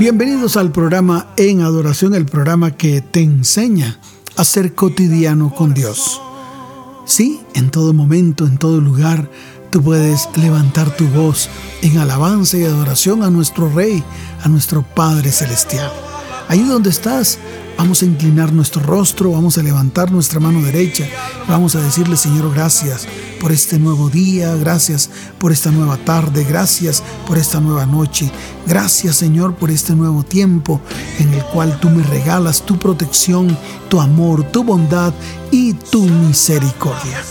Bienvenidos al programa En Adoración, el programa que te enseña a ser cotidiano con Dios. Sí, en todo momento, en todo lugar, tú puedes levantar tu voz en alabanza y adoración a nuestro Rey, a nuestro Padre Celestial. Ahí donde estás, Vamos a inclinar nuestro rostro, vamos a levantar nuestra mano derecha, vamos a decirle Señor gracias por este nuevo día, gracias por esta nueva tarde, gracias por esta nueva noche, gracias Señor por este nuevo tiempo en el cual tú me regalas tu protección, tu amor, tu bondad y tu misericordia.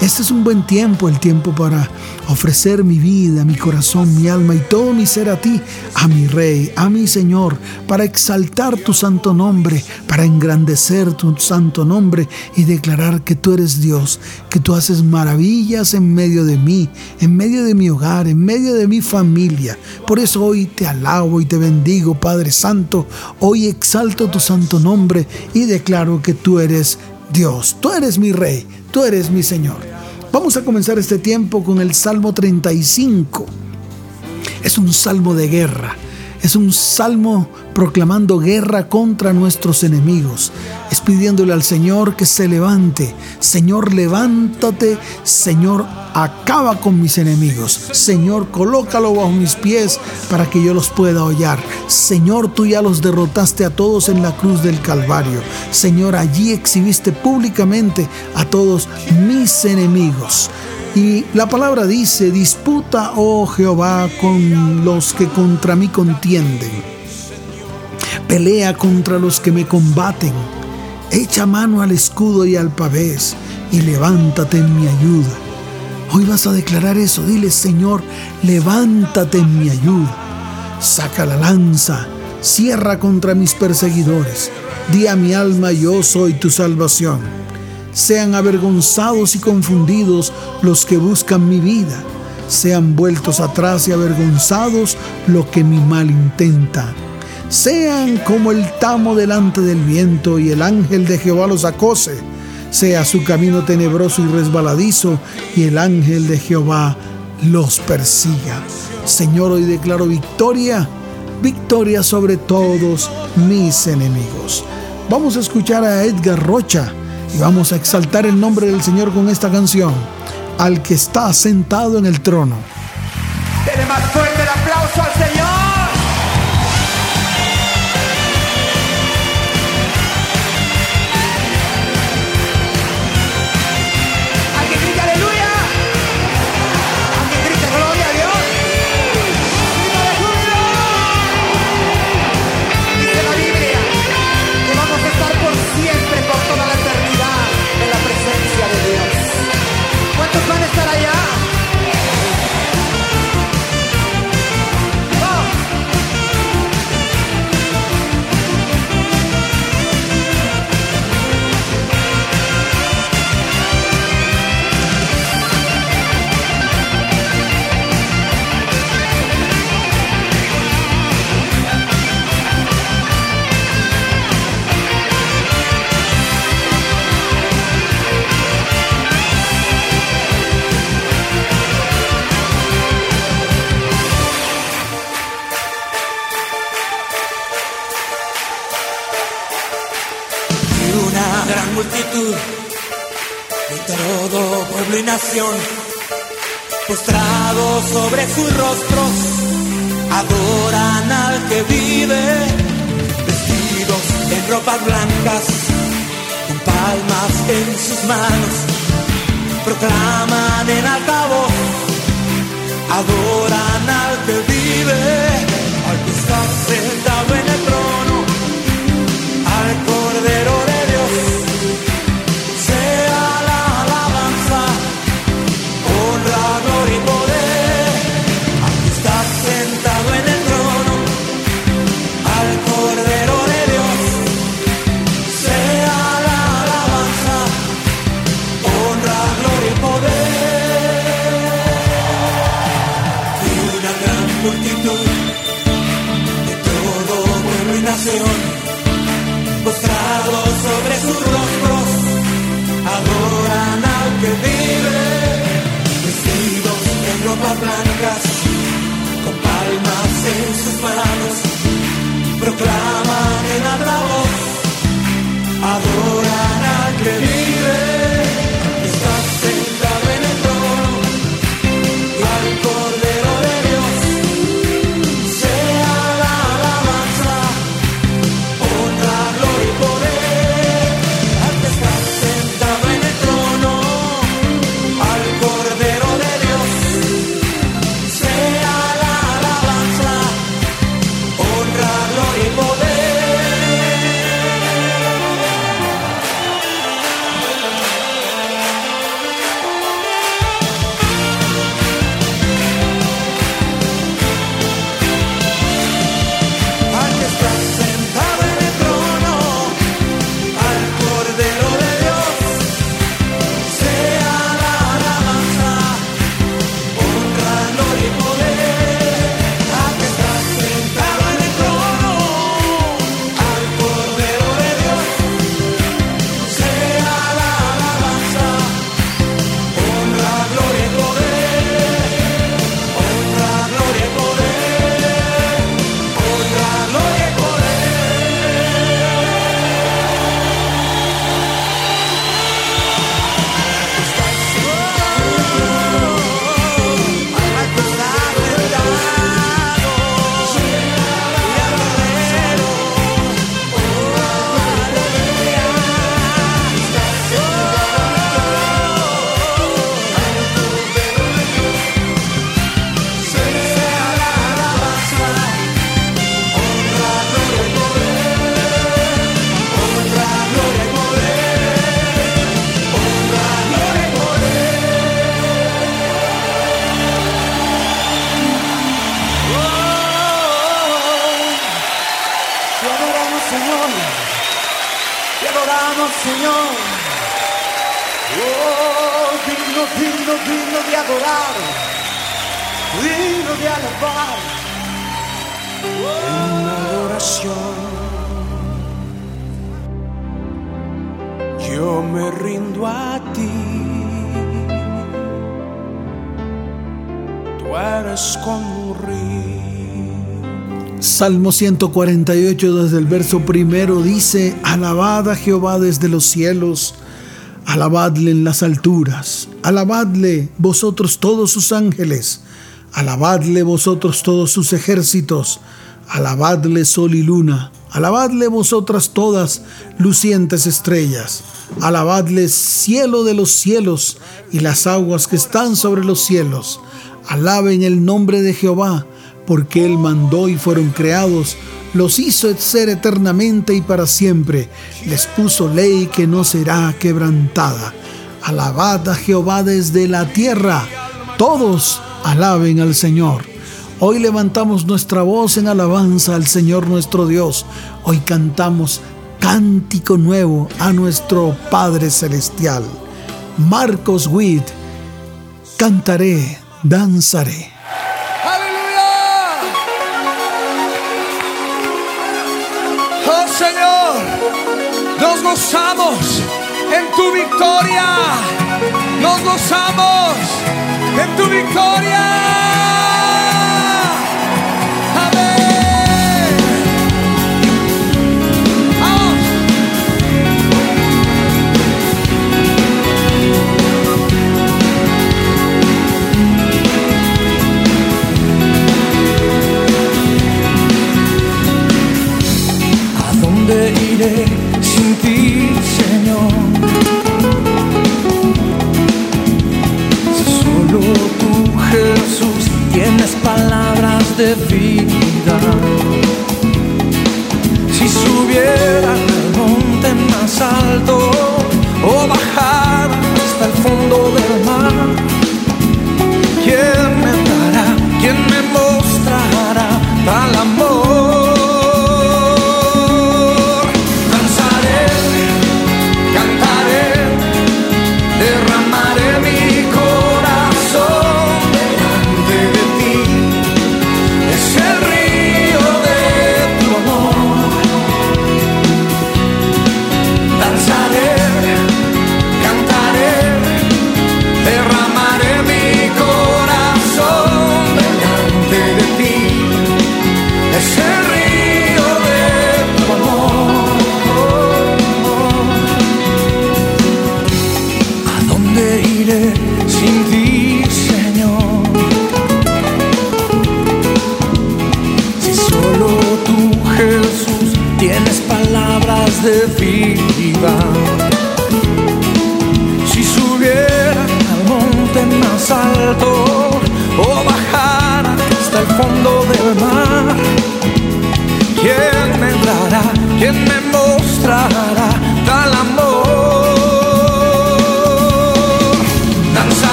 Este es un buen tiempo, el tiempo para ofrecer mi vida, mi corazón, mi alma y todo mi ser a ti, a mi Rey, a mi Señor, para exaltar tu santo nombre, para engrandecer tu santo nombre y declarar que tú eres Dios, que tú haces maravillas en medio de mí, en medio de mi hogar, en medio de mi familia. Por eso hoy te alabo y te bendigo, Padre Santo. Hoy exalto tu santo nombre y declaro que tú eres Dios, tú eres mi Rey, tú eres mi Señor. Vamos a comenzar este tiempo con el Salmo 35. Es un salmo de guerra. Es un salmo proclamando guerra contra nuestros enemigos. Es pidiéndole al Señor que se levante. Señor, levántate. Señor, acaba con mis enemigos. Señor, colócalo bajo mis pies para que yo los pueda hollar. Señor, tú ya los derrotaste a todos en la cruz del Calvario. Señor, allí exhibiste públicamente a todos mis enemigos. Y la palabra dice, disputa, oh Jehová, con los que contra mí contienden. Pelea contra los que me combaten. Echa mano al escudo y al pavés y levántate en mi ayuda. Hoy vas a declarar eso. Dile, Señor, levántate en mi ayuda. Saca la lanza, cierra contra mis perseguidores. Di a mi alma, yo soy tu salvación sean avergonzados y confundidos los que buscan mi vida. Sean vueltos atrás y avergonzados los que mi mal intenta. Sean como el tamo delante del viento y el ángel de Jehová los acose. Sea su camino tenebroso y resbaladizo y el ángel de Jehová los persiga. Señor, hoy declaro victoria, victoria sobre todos mis enemigos. Vamos a escuchar a Edgar Rocha y vamos a exaltar el nombre del Señor con esta canción, al que está sentado en el trono. Dele más fuerte el aplauso al Señor. proclama. Adoramos, Señor. Oh, digno, digno, digno de adorar. Digno de alabar. en adoración. Yo me rindo a ti. Tú eres como un río. Salmo 148 desde el verso primero dice, Alabad a Jehová desde los cielos, alabadle en las alturas, alabadle vosotros todos sus ángeles, alabadle vosotros todos sus ejércitos, alabadle sol y luna, alabadle vosotras todas lucientes estrellas, alabadle cielo de los cielos y las aguas que están sobre los cielos, alaben el nombre de Jehová, porque Él mandó y fueron creados, los hizo ser eternamente y para siempre, les puso ley que no será quebrantada. Alabad a Jehová desde la tierra, todos alaben al Señor. Hoy levantamos nuestra voz en alabanza al Señor nuestro Dios. Hoy cantamos cántico nuevo a nuestro Padre Celestial. Marcos Witt, cantaré, danzaré. Nos gozamos en tu victoria. Nos gozamos en tu victoria.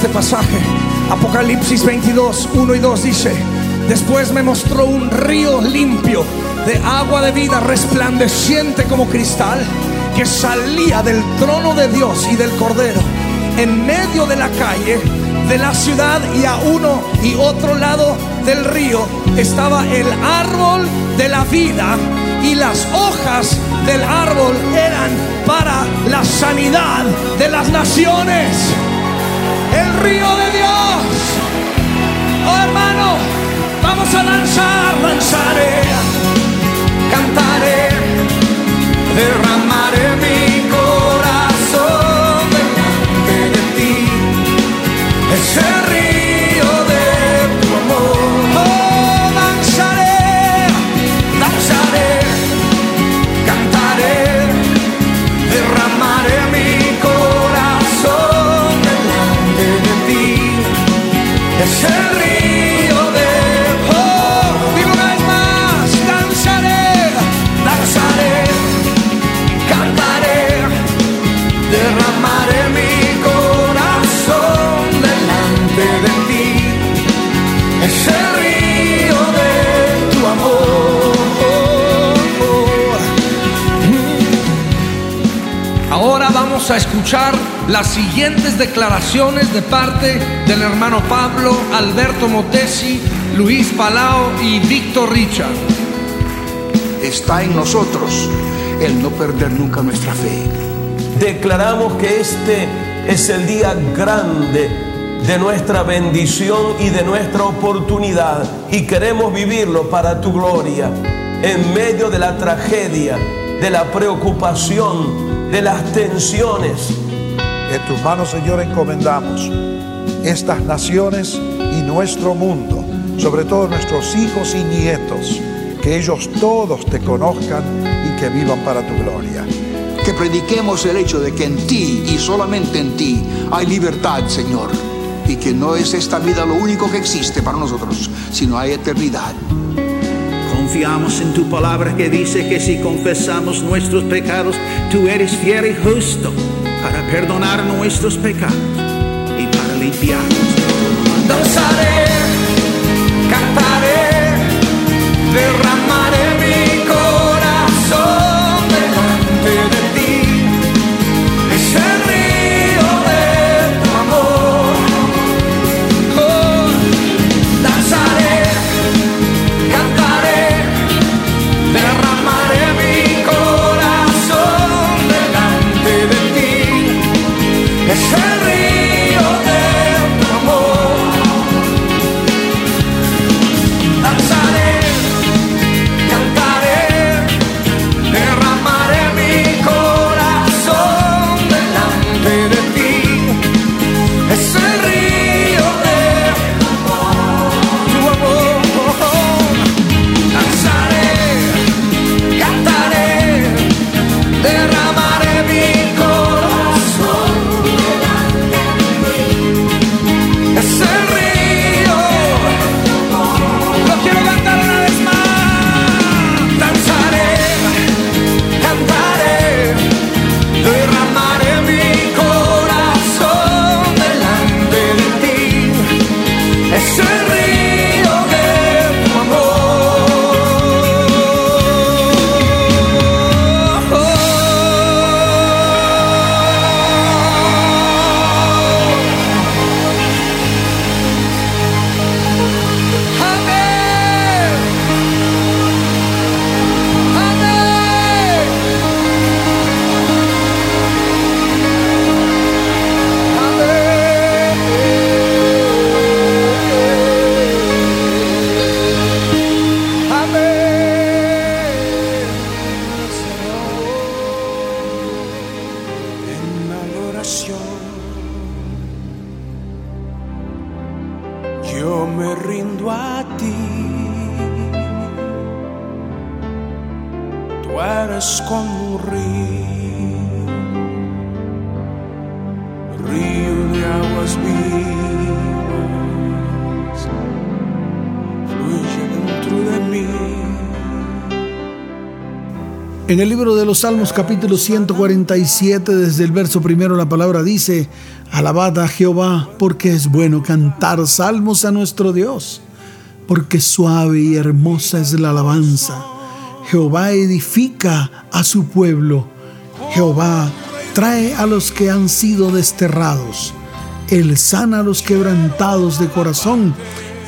Este pasaje. Apocalipsis 22, 1 y 2 dice, después me mostró un río limpio de agua de vida resplandeciente como cristal que salía del trono de Dios y del Cordero en medio de la calle de la ciudad y a uno y otro lado del río estaba el árbol de la vida y las hojas del árbol eran para la sanidad de las naciones. Río de Dios. Oh hermano, vamos a lanzar, lanzaré, cantaré, derramaré mi corazón delante de ti. Escuchar las siguientes declaraciones de parte del hermano Pablo, Alberto Motesi, Luis Palao y Víctor Richard. está en nosotros el no perder nunca nuestra fe. Declaramos que este es el día grande de nuestra bendición y de nuestra oportunidad y queremos vivirlo para tu gloria en medio de la tragedia, de la preocupación, de las tensiones. En tus manos, Señor, encomendamos estas naciones y nuestro mundo, sobre todo nuestros hijos y nietos, que ellos todos te conozcan y que vivan para tu gloria. Que prediquemos el hecho de que en ti y solamente en ti hay libertad, Señor. Y que no es esta vida lo único que existe para nosotros, sino hay eternidad. Confiamos en tu palabra que dice que si confesamos nuestros pecados, tú eres fiel y justo para perdonar nuestros pecados y para limpiarnos. danzaré, cantaré, derramaré río, de aguas vivas, fluye dentro de mí. En el libro de los Salmos capítulo 147, desde el verso primero, la palabra dice, Alabad a Jehová, porque es bueno cantar salmos a nuestro Dios, porque suave y hermosa es la alabanza. Jehová edifica a su pueblo. Jehová trae a los que han sido desterrados. Él sana a los quebrantados de corazón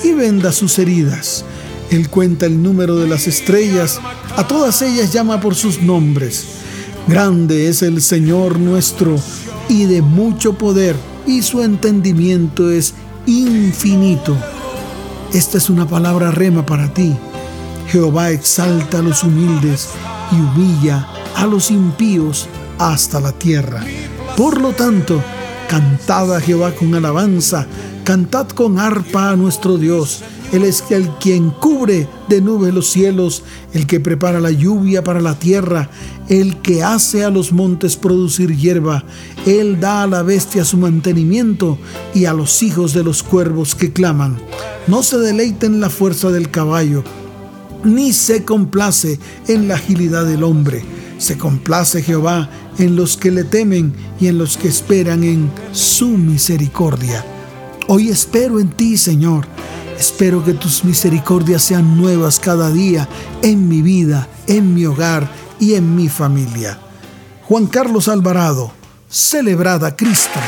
y venda sus heridas. Él cuenta el número de las estrellas, a todas ellas llama por sus nombres. Grande es el Señor nuestro y de mucho poder, y su entendimiento es infinito. Esta es una palabra rema para ti. Jehová exalta a los humildes y humilla a los impíos hasta la tierra. Por lo tanto, cantad a Jehová con alabanza, cantad con arpa a nuestro Dios él es el quien cubre de nubes los cielos, el que prepara la lluvia para la tierra, el que hace a los montes producir hierba. Él da a la bestia su mantenimiento y a los hijos de los cuervos que claman. No se deleite en la fuerza del caballo, ni se complace en la agilidad del hombre. Se complace Jehová en los que le temen y en los que esperan en su misericordia. Hoy espero en ti, Señor Espero que tus misericordias sean nuevas cada día en mi vida, en mi hogar y en mi familia. Juan Carlos Alvarado, celebrada Cristo.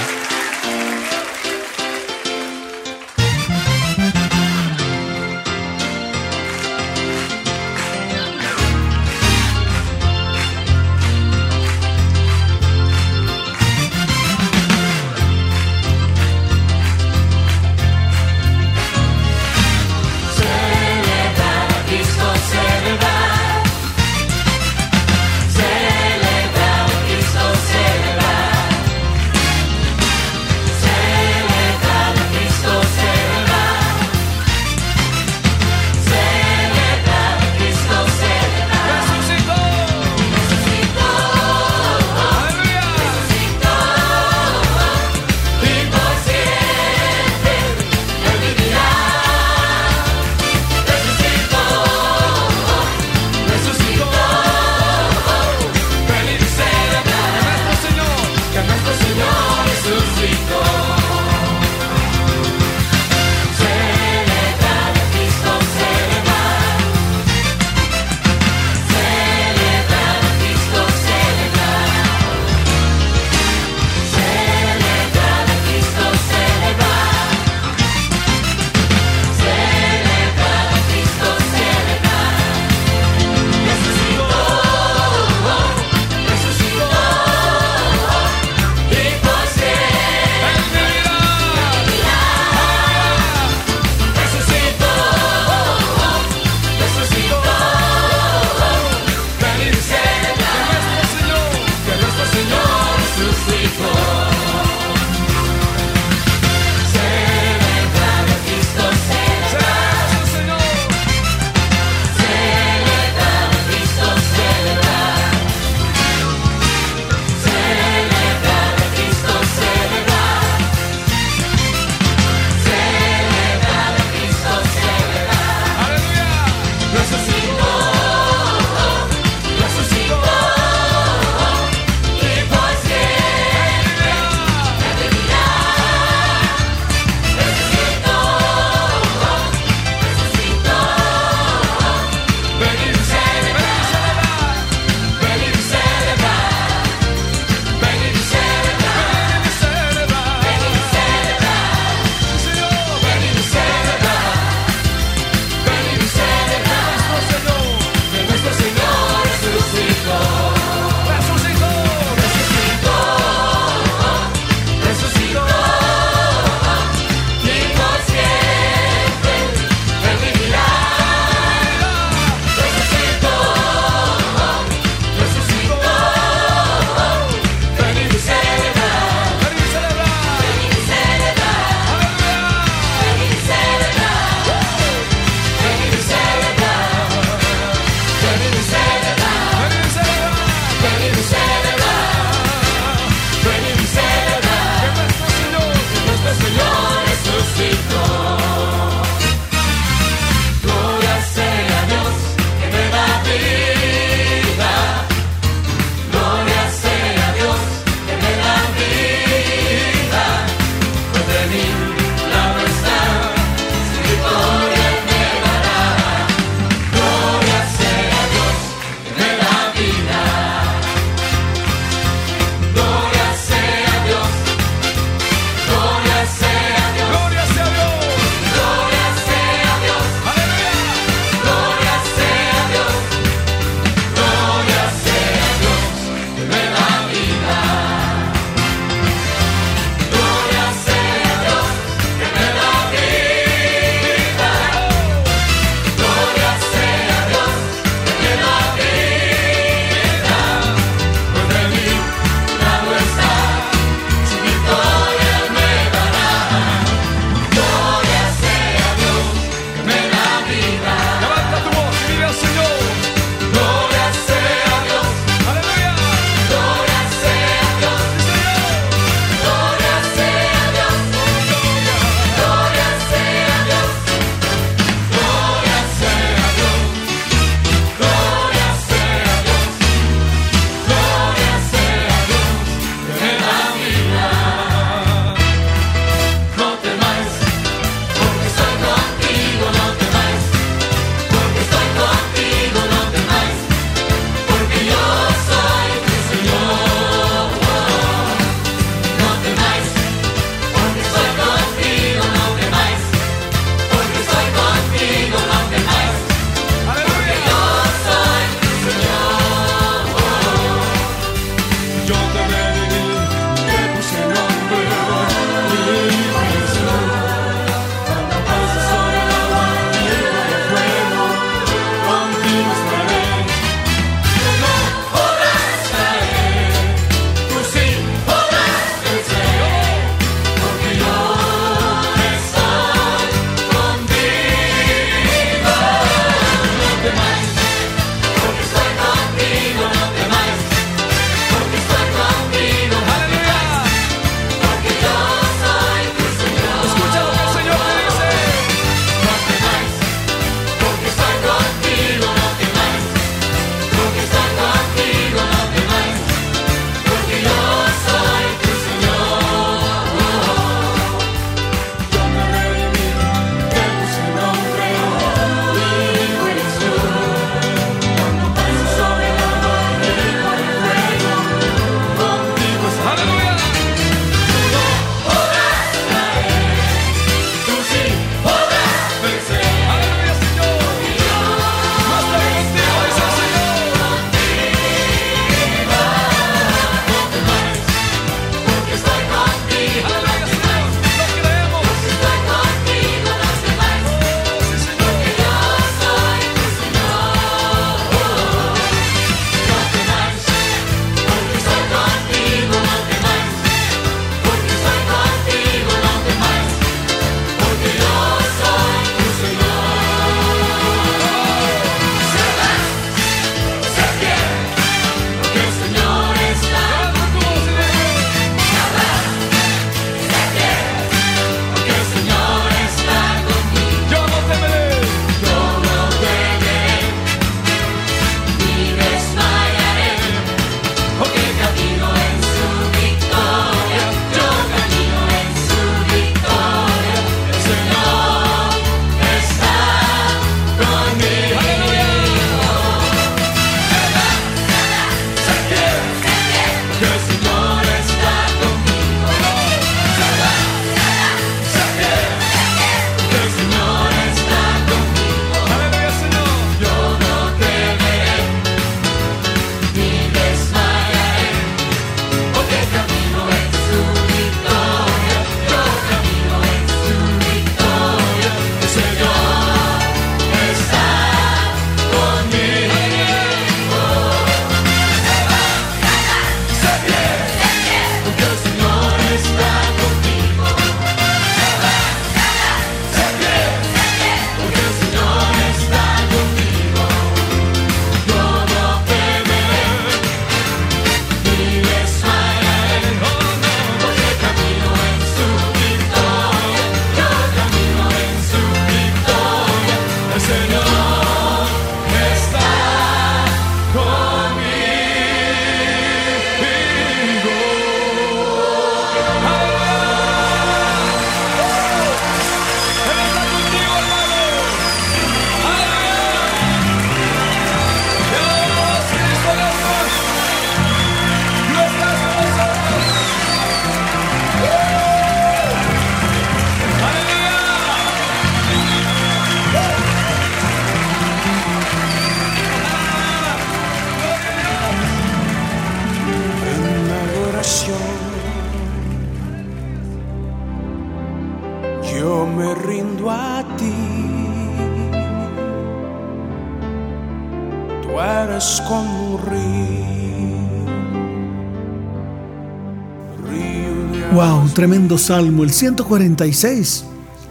Tremendo salmo, el 146,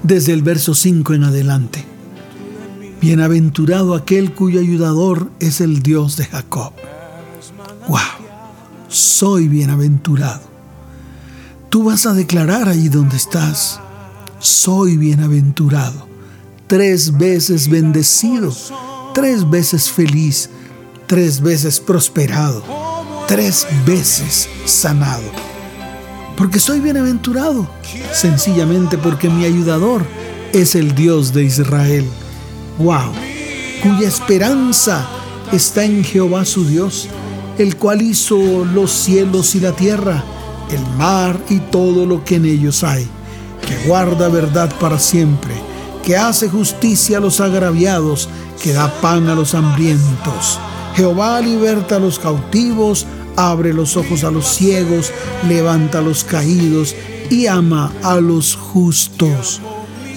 desde el verso 5 en adelante. Bienaventurado aquel cuyo ayudador es el Dios de Jacob. Wow, soy bienaventurado. Tú vas a declarar allí donde estás, soy bienaventurado, tres veces bendecido, tres veces feliz, tres veces prosperado, tres veces sanado porque soy bienaventurado, sencillamente porque mi ayudador es el Dios de Israel. ¡Wow! Cuya esperanza está en Jehová su Dios, el cual hizo los cielos y la tierra, el mar y todo lo que en ellos hay, que guarda verdad para siempre, que hace justicia a los agraviados, que da pan a los hambrientos. Jehová liberta a los cautivos, abre los ojos a los ciegos, levanta a los caídos y ama a los justos.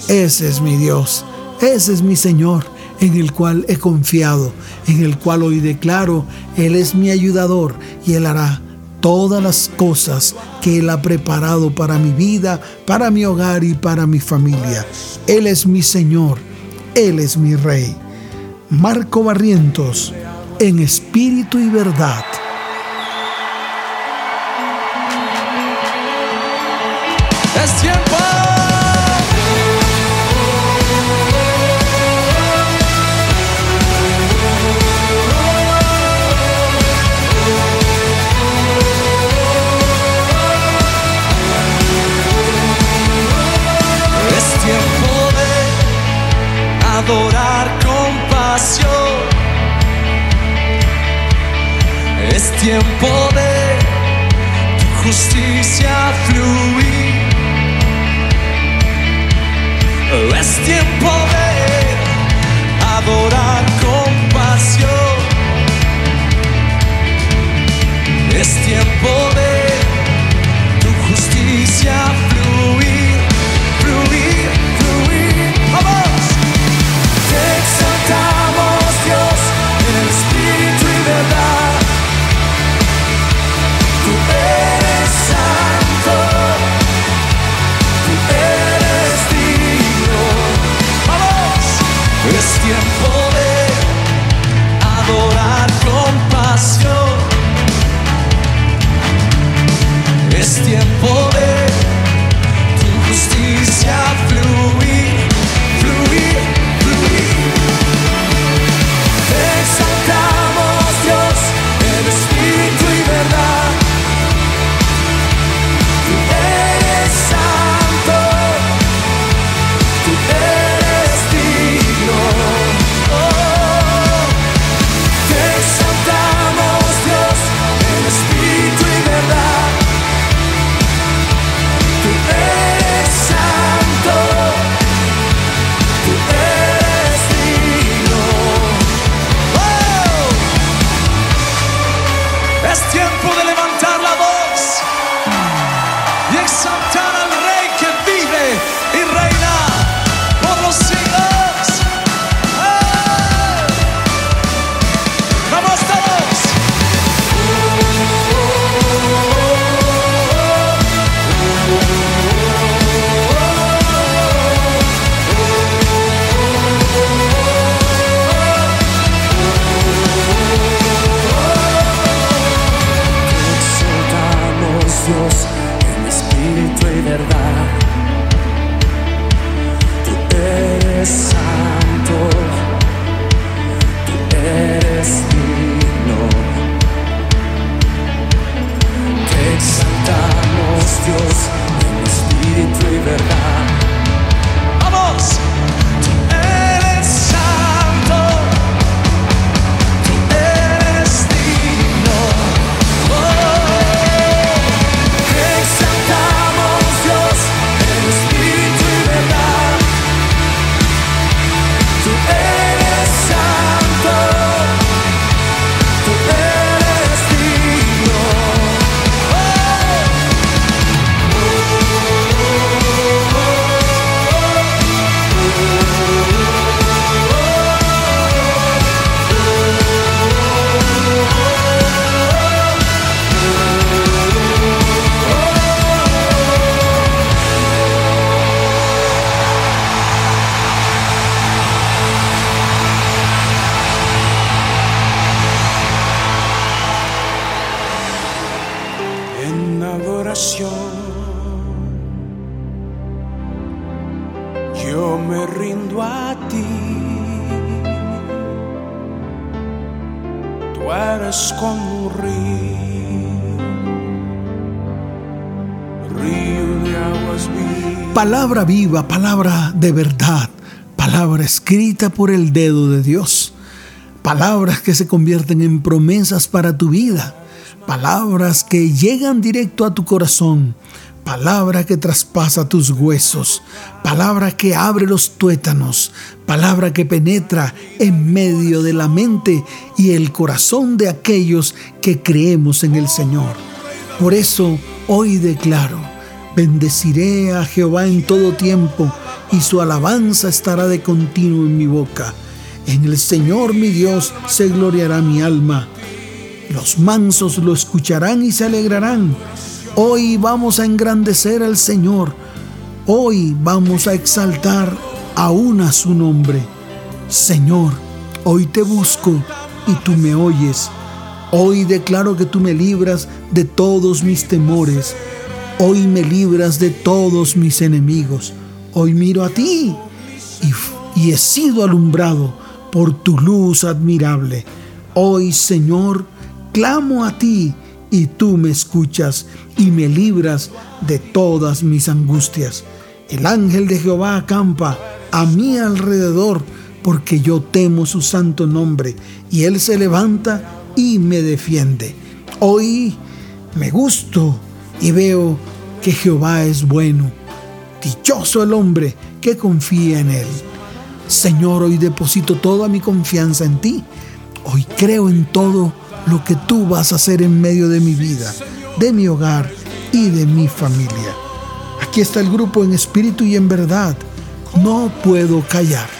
Ese es mi Dios, ese es mi Señor, en el cual he confiado, en el cual hoy declaro, Él es mi ayudador y Él hará todas las cosas que Él ha preparado para mi vida, para mi hogar y para mi familia. Él es mi Señor, Él es mi Rey. Marco Barrientos, en espíritu y verdad. tiempo de tu justicia. palabra viva, palabra de verdad, palabra escrita por el dedo de Dios, palabras que se convierten en promesas para tu vida, palabras que llegan directo a tu corazón, palabra que traspasa tus huesos, palabra que abre los tuétanos, palabra que penetra en medio de la mente y el corazón de aquellos que creemos en el Señor. Por eso hoy declaro, bendeciré a Jehová en todo tiempo y su alabanza estará de continuo en mi boca. En el Señor mi Dios se gloriará mi alma. Los mansos lo escucharán y se alegrarán Hoy vamos a engrandecer al Señor. Hoy vamos a exaltar aún a su nombre. Señor, hoy te busco y tú me oyes. Hoy declaro que tú me libras de todos mis temores. Hoy me libras de todos mis enemigos. Hoy miro a ti y, he sido alumbrado por tu luz admirable. Hoy, Señor, clamo a ti y tú me escuchas y me libras de todas mis angustias. El ángel de Jehová acampa a mi alrededor porque yo temo su santo nombre y él se levanta y me defiende. Hoy me gusto y veo que Jehová es bueno. Dichoso el hombre que confía en él. Señor, hoy deposito toda mi confianza en ti. Hoy creo en todo lo que tú vas a hacer en medio de mi vida, de mi hogar y de mi familia. Aquí está el grupo en espíritu y en verdad. No puedo callar.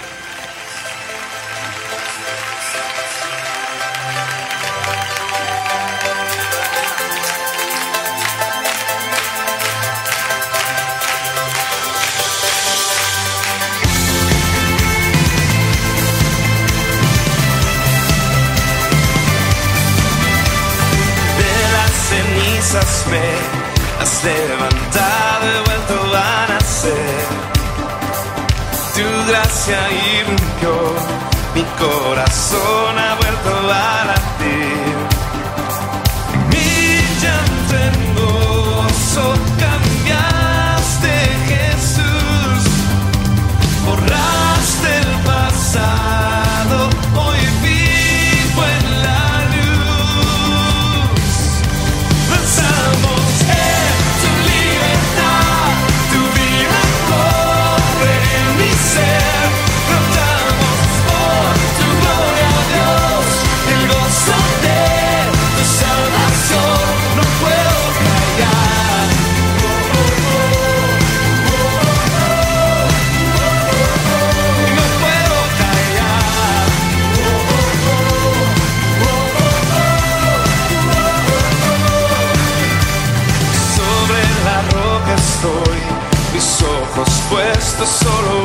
Mi corazón ha vuelto a latir. Solo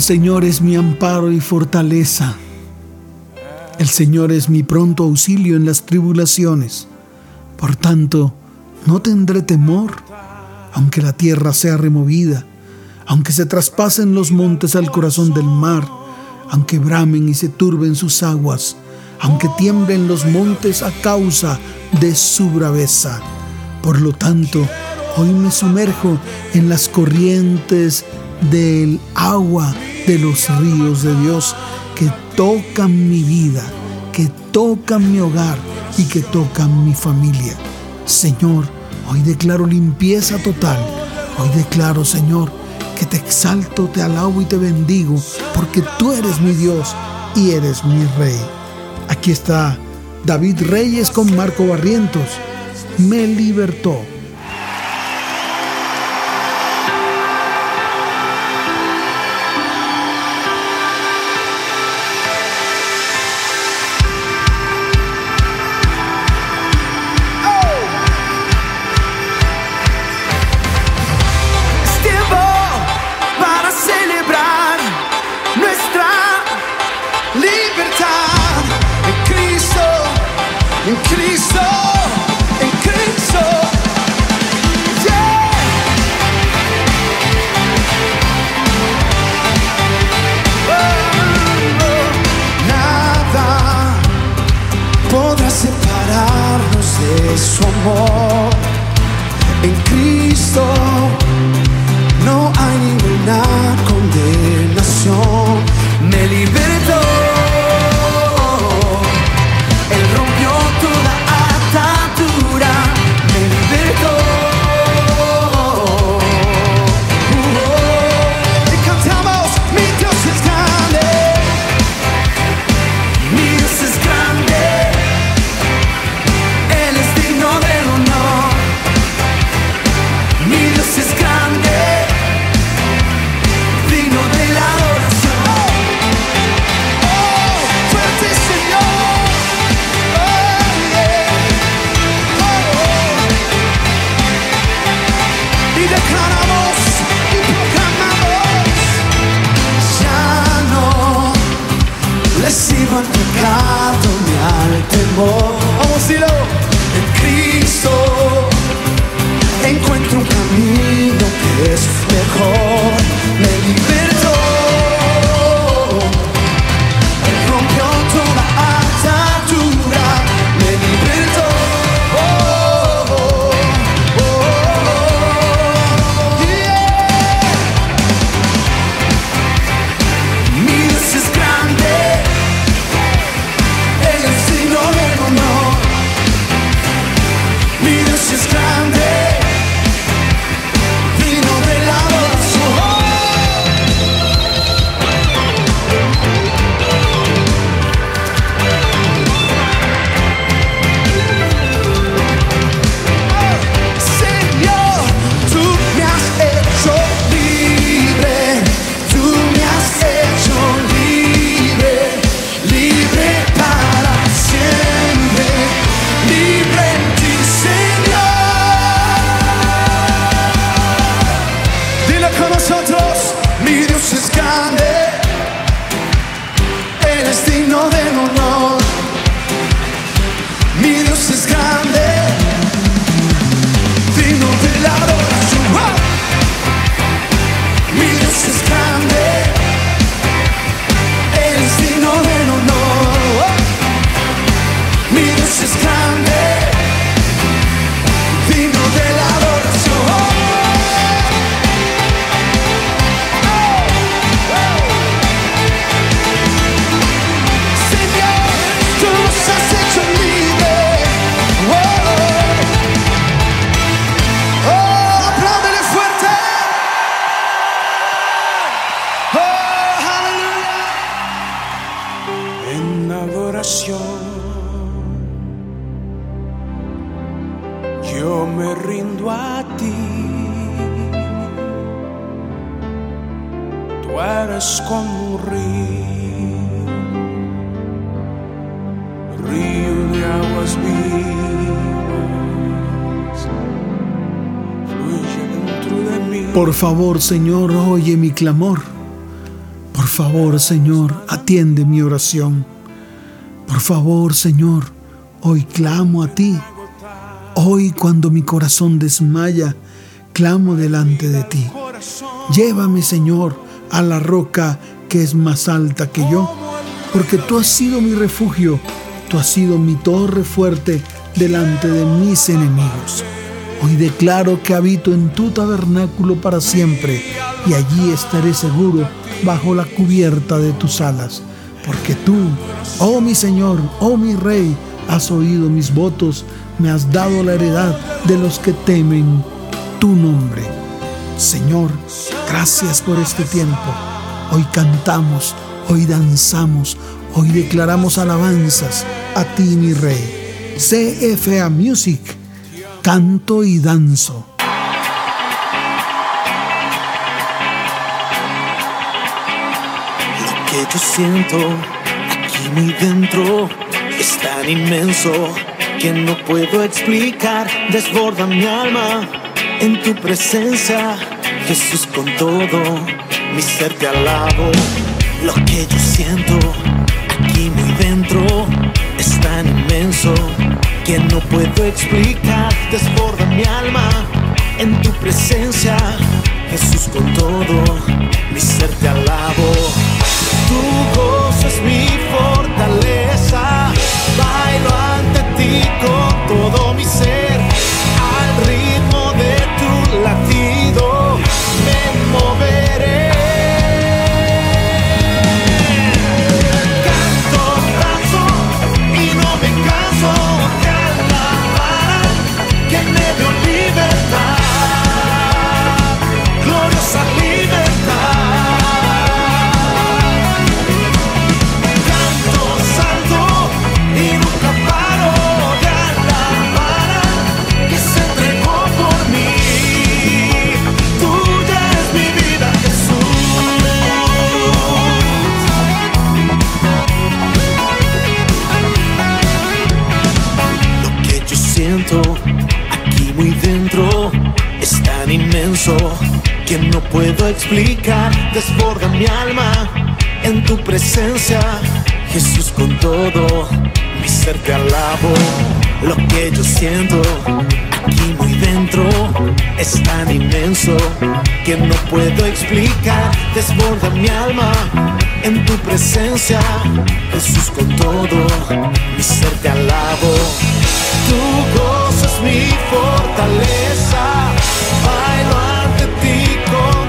El Señor es mi amparo y fortaleza. El Señor es mi pronto auxilio en las tribulaciones. Por tanto, no tendré temor, aunque la tierra sea removida, aunque se traspasen los montes al corazón del mar, aunque bramen y se turben sus aguas, aunque tiemblen los montes a causa de su braveza. Por lo tanto, hoy me sumerjo en las corrientes del agua de los ríos de Dios que tocan mi vida, que tocan mi hogar y que tocan mi familia. Señor, hoy declaro limpieza total. Hoy declaro, Señor, que te exalto, te alabo y te bendigo, porque tú eres mi Dios y eres mi Rey. Aquí está David Reyes con Marco Barrientos. Me libertó. En Cristo, en Cristo. Yeah. Nada podrá separarnos de su amor en Cristo no hay ninguna condenación. Favor, Señor, oye mi clamor. Por favor, Señor, atiende mi oración. Por favor, Señor, hoy clamo a ti. Hoy cuando mi corazón desmaya, clamo delante de ti. Llévame, Señor, a la roca que es más alta que yo, porque tú has sido mi refugio, tú has sido mi torre fuerte delante de mis enemigos. Hoy declaro que habito en tu tabernáculo para siempre y allí estaré seguro bajo la cubierta de tus alas, porque tú, oh mi Señor, oh mi Rey, has oído mis votos, me has dado la heredad de los que temen tu nombre. Señor, gracias por este tiempo. Hoy cantamos, hoy danzamos, hoy declaramos alabanzas a ti, mi Rey. CFA Music, canto y danzo. Lo que yo siento aquí muy dentro es tan inmenso que no puedo explicar. Desborda mi alma en tu presencia, Jesús con todo mi ser te alabo. Lo que yo siento aquí muy dentro tan inmenso que no puedo explicar. Desborda mi alma en tu presencia, Jesús con todo mi ser te alabo. Tu gozo es mi fortaleza, bailo ante ti con todo mi ser, puedo explicar. Desborda mi alma en tu presencia, Jesús con todo mi ser te alabo. Lo que yo siento aquí muy dentro es tan inmenso que no puedo explicar. Desborda mi alma en tu presencia, Jesús con todo mi ser te alabo. Tu gozo es mi fortaleza, bailo ante ti con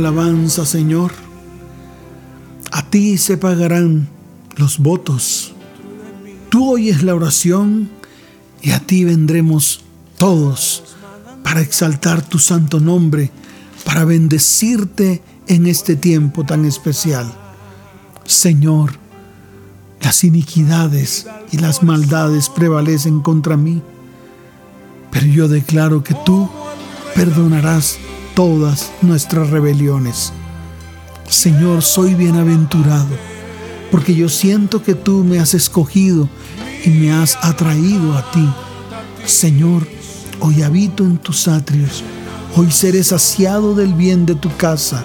alabanza, Señor. A ti se pagarán los votos. Tú oyes la oración y a ti vendremos todos para exaltar tu santo nombre, para bendecirte en este tiempo tan especial. Señor, las iniquidades y las maldades prevalecen contra mí, pero yo declaro que tú perdonarás todas nuestras rebeliones. Señor, soy bienaventurado, porque yo siento que tú me has escogido y me has atraído a ti. Señor, hoy habito en tus atrios, hoy seré saciado del bien de tu casa.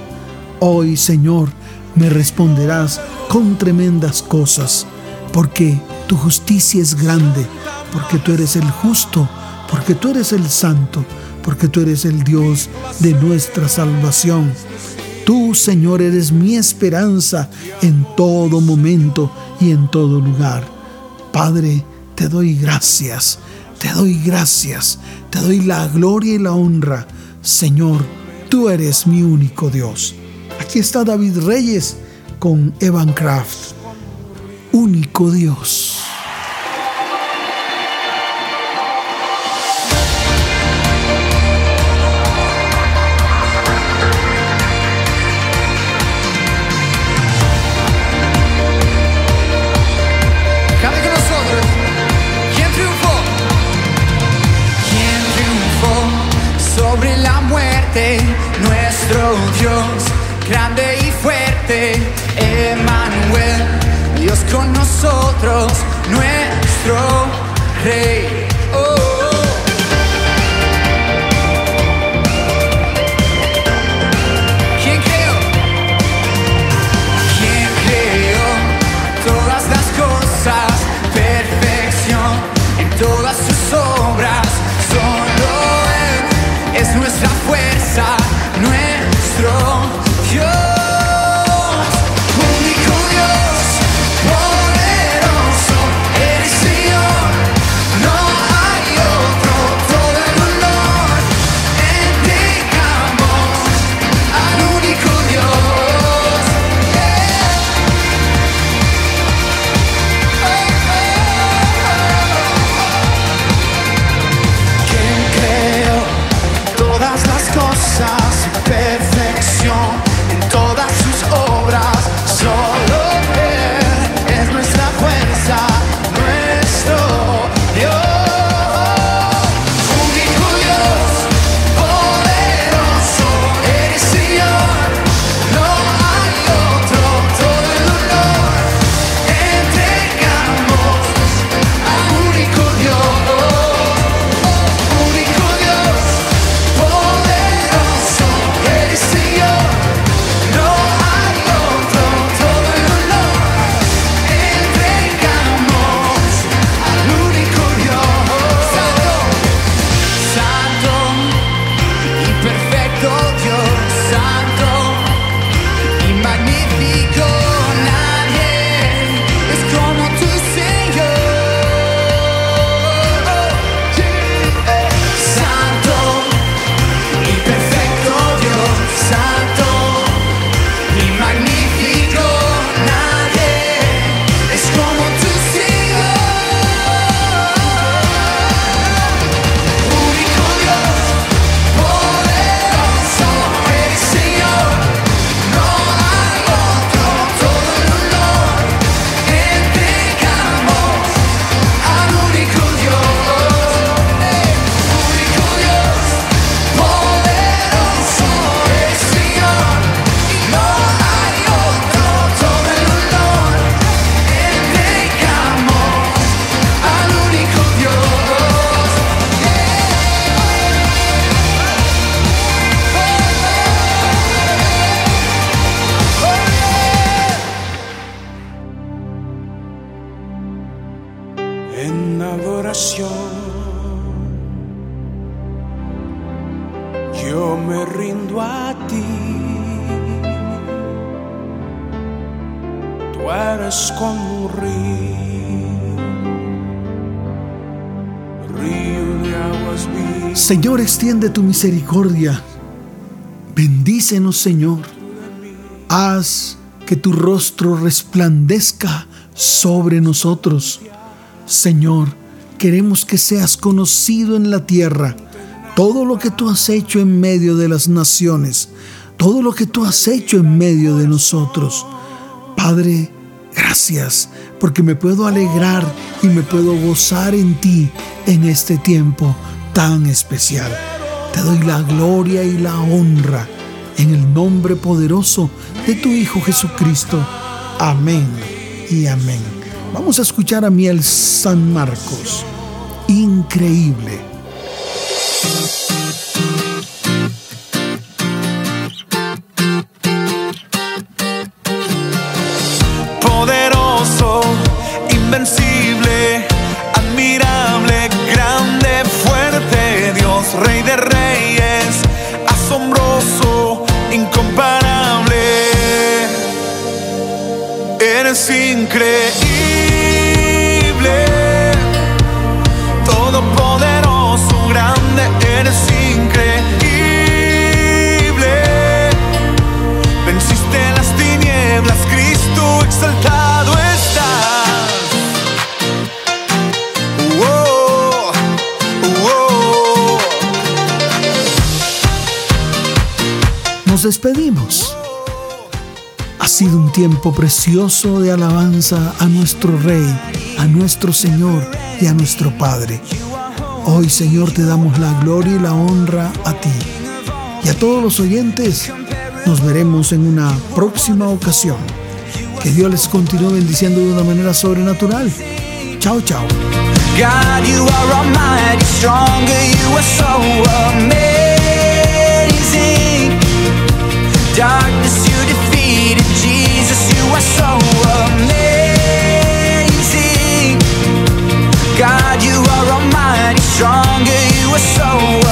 Hoy, Señor, me responderás con tremendas cosas, porque tu justicia es grande, porque tú eres el justo, porque tú eres el santo, porque tú eres el Dios de nuestra salvación. Tú, Señor, eres mi esperanza en todo momento y en todo lugar. Padre, te doy gracias, te doy gracias, te doy la gloria y la honra. Señor, tú eres mi único Dios. Aquí está David Reyes con Evan Kraft. Único Dios. Dios, grande y fuerte. Emmanuel, Dios con nosotros, nuestro Rey. Señor, extiende tu misericordia. Bendícenos, Señor. Haz que tu rostro resplandezca sobre nosotros. Señor, queremos que seas conocido en la tierra. Todo lo que tú has hecho en medio de las naciones, todo lo que tú has hecho en medio de nosotros. Padre, gracias porque me puedo alegrar y me puedo gozar en ti en este tiempo tan especial. Te doy la gloria y la honra en el nombre poderoso de tu Hijo Jesucristo. Amén y amén. Vamos a escuchar a Miel San Marcos. Increíble. Tiempo precioso de alabanza a nuestro Rey, a nuestro Señor y a nuestro Padre. Hoy, Señor, te damos la gloria y la honra a ti. Y a todos los oyentes, nos veremos en una próxima ocasión. Que Dios les continúe bendiciendo de una manera sobrenatural. Chao, chao. God, stronger, you are so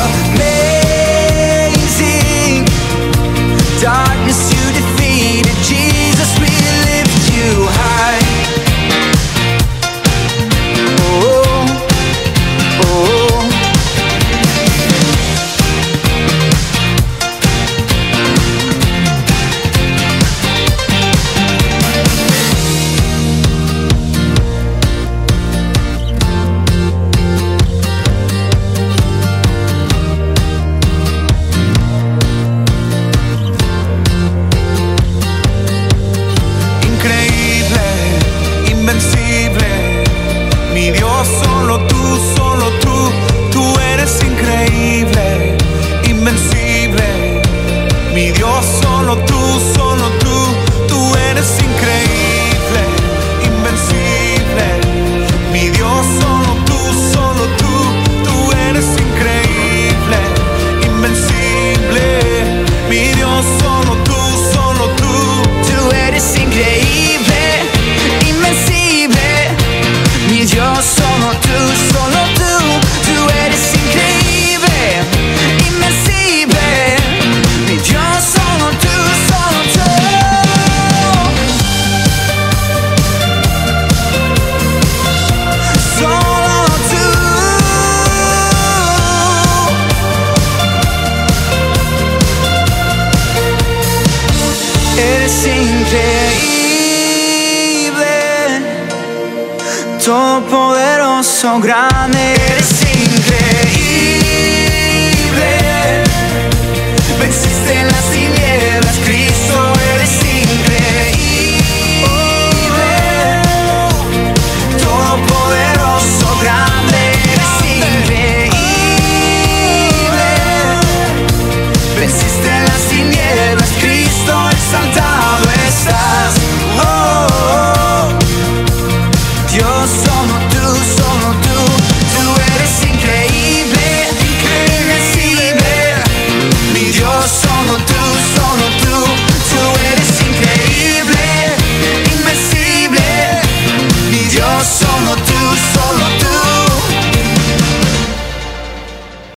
solo tú, solo tú, tú eres increíble, invencible. Mi Dios, solo tú, solo